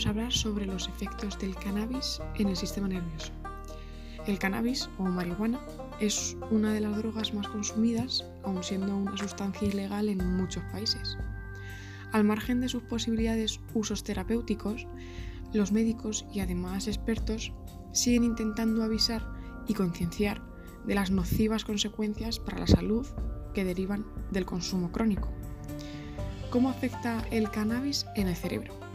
vamos a hablar sobre los efectos del cannabis en el sistema nervioso. El cannabis o marihuana es una de las drogas más consumidas, aun siendo una sustancia ilegal en muchos países. Al margen de sus posibilidades usos terapéuticos, los médicos y además expertos siguen intentando avisar y concienciar de las nocivas consecuencias para la salud que derivan del consumo crónico. ¿Cómo afecta el cannabis en el cerebro?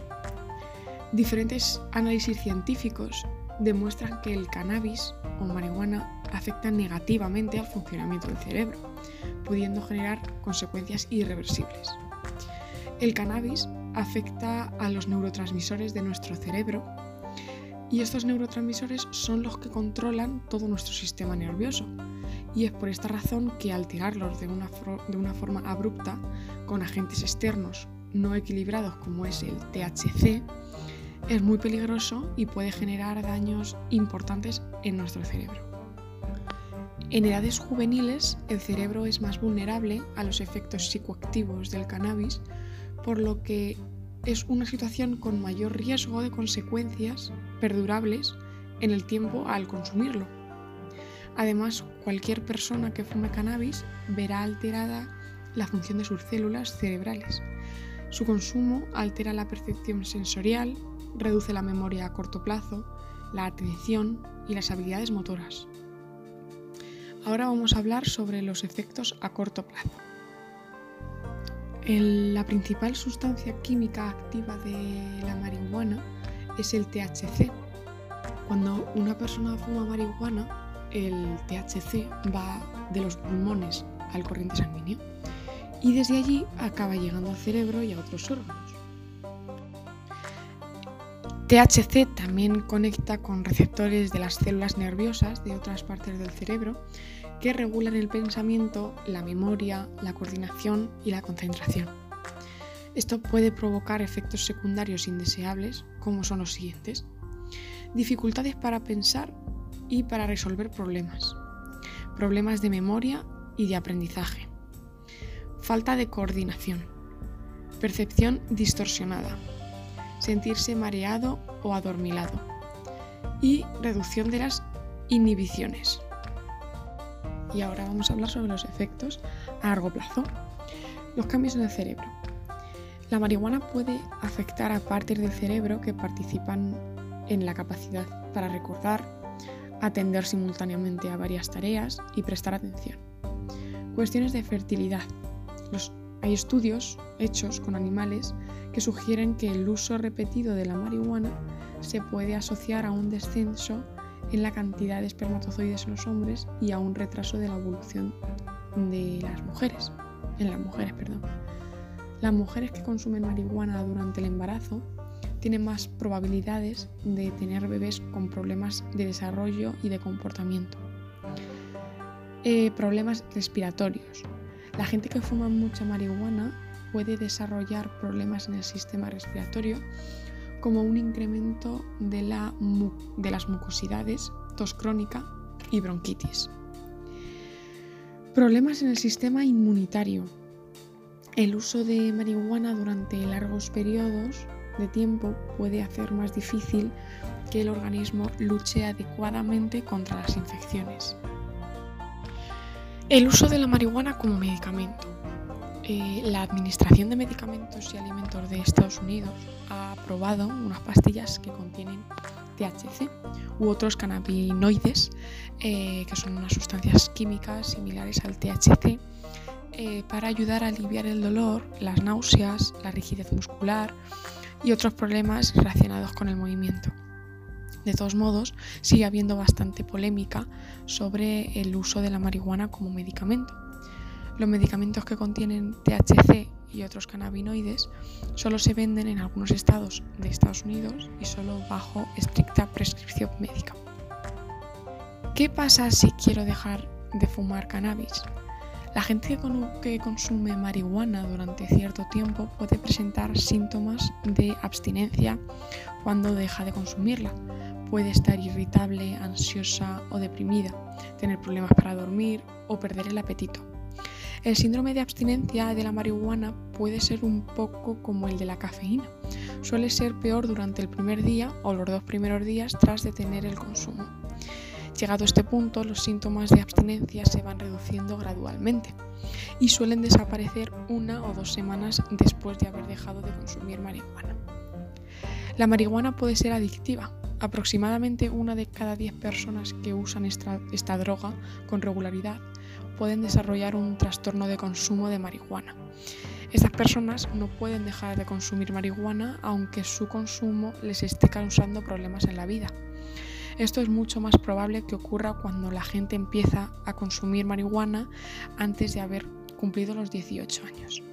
Diferentes análisis científicos demuestran que el cannabis o marihuana afecta negativamente al funcionamiento del cerebro, pudiendo generar consecuencias irreversibles. El cannabis afecta a los neurotransmisores de nuestro cerebro y estos neurotransmisores son los que controlan todo nuestro sistema nervioso. Y es por esta razón que alterarlos de una, de una forma abrupta con agentes externos no equilibrados como es el THC es muy peligroso y puede generar daños importantes en nuestro cerebro. En edades juveniles el cerebro es más vulnerable a los efectos psicoactivos del cannabis, por lo que es una situación con mayor riesgo de consecuencias perdurables en el tiempo al consumirlo. Además, cualquier persona que fume cannabis verá alterada la función de sus células cerebrales. Su consumo altera la percepción sensorial, reduce la memoria a corto plazo, la atención y las habilidades motoras. Ahora vamos a hablar sobre los efectos a corto plazo la principal sustancia química activa de la marihuana es el THC. Cuando una persona fuma marihuana, el THC va de los pulmones al corriente sanguíneo y desde allí acaba llegando al cerebro y a otros órganos. THC también conecta con receptores de las células nerviosas de otras partes del cerebro que regulan el pensamiento, la memoria, la coordinación y la concentración. Esto puede provocar efectos secundarios indeseables como son los siguientes. Dificultades para pensar y para resolver problemas. Problemas de memoria y de aprendizaje. Falta de coordinación. Percepción distorsionada sentirse mareado o adormilado y reducción de las inhibiciones. Y ahora vamos a hablar sobre los efectos a largo plazo. Los cambios en el cerebro. La marihuana puede afectar a partes del cerebro que participan en la capacidad para recordar, atender simultáneamente a varias tareas y prestar atención. Cuestiones de fertilidad. Hay estudios hechos con animales que sugieren que el uso repetido de la marihuana se puede asociar a un descenso en la cantidad de espermatozoides en los hombres y a un retraso de la evolución de las mujeres, en las mujeres, perdón. Las mujeres que consumen marihuana durante el embarazo tienen más probabilidades de tener bebés con problemas de desarrollo y de comportamiento. Eh, problemas respiratorios. La gente que fuma mucha marihuana puede desarrollar problemas en el sistema respiratorio como un incremento de, la de las mucosidades, tos crónica y bronquitis. Problemas en el sistema inmunitario. El uso de marihuana durante largos periodos de tiempo puede hacer más difícil que el organismo luche adecuadamente contra las infecciones. El uso de la marihuana como medicamento. Eh, la Administración de Medicamentos y Alimentos de Estados Unidos ha aprobado unas pastillas que contienen THC u otros cannabinoides, eh, que son unas sustancias químicas similares al THC, eh, para ayudar a aliviar el dolor, las náuseas, la rigidez muscular y otros problemas relacionados con el movimiento. De todos modos, sigue habiendo bastante polémica sobre el uso de la marihuana como medicamento. Los medicamentos que contienen THC y otros cannabinoides solo se venden en algunos estados de Estados Unidos y solo bajo estricta prescripción médica. ¿Qué pasa si quiero dejar de fumar cannabis? La gente que consume marihuana durante cierto tiempo puede presentar síntomas de abstinencia cuando deja de consumirla. Puede estar irritable, ansiosa o deprimida, tener problemas para dormir o perder el apetito. El síndrome de abstinencia de la marihuana puede ser un poco como el de la cafeína. suele ser peor durante el primer día o los dos primeros días tras detener el consumo. Llegado a este punto, los síntomas de abstinencia se van reduciendo gradualmente y suelen desaparecer una o dos semanas después de haber dejado de consumir marihuana. La marihuana puede ser adictiva. Aproximadamente una de cada diez personas que usan esta, esta droga con regularidad pueden desarrollar un trastorno de consumo de marihuana. Estas personas no pueden dejar de consumir marihuana aunque su consumo les esté causando problemas en la vida. Esto es mucho más probable que ocurra cuando la gente empieza a consumir marihuana antes de haber cumplido los 18 años.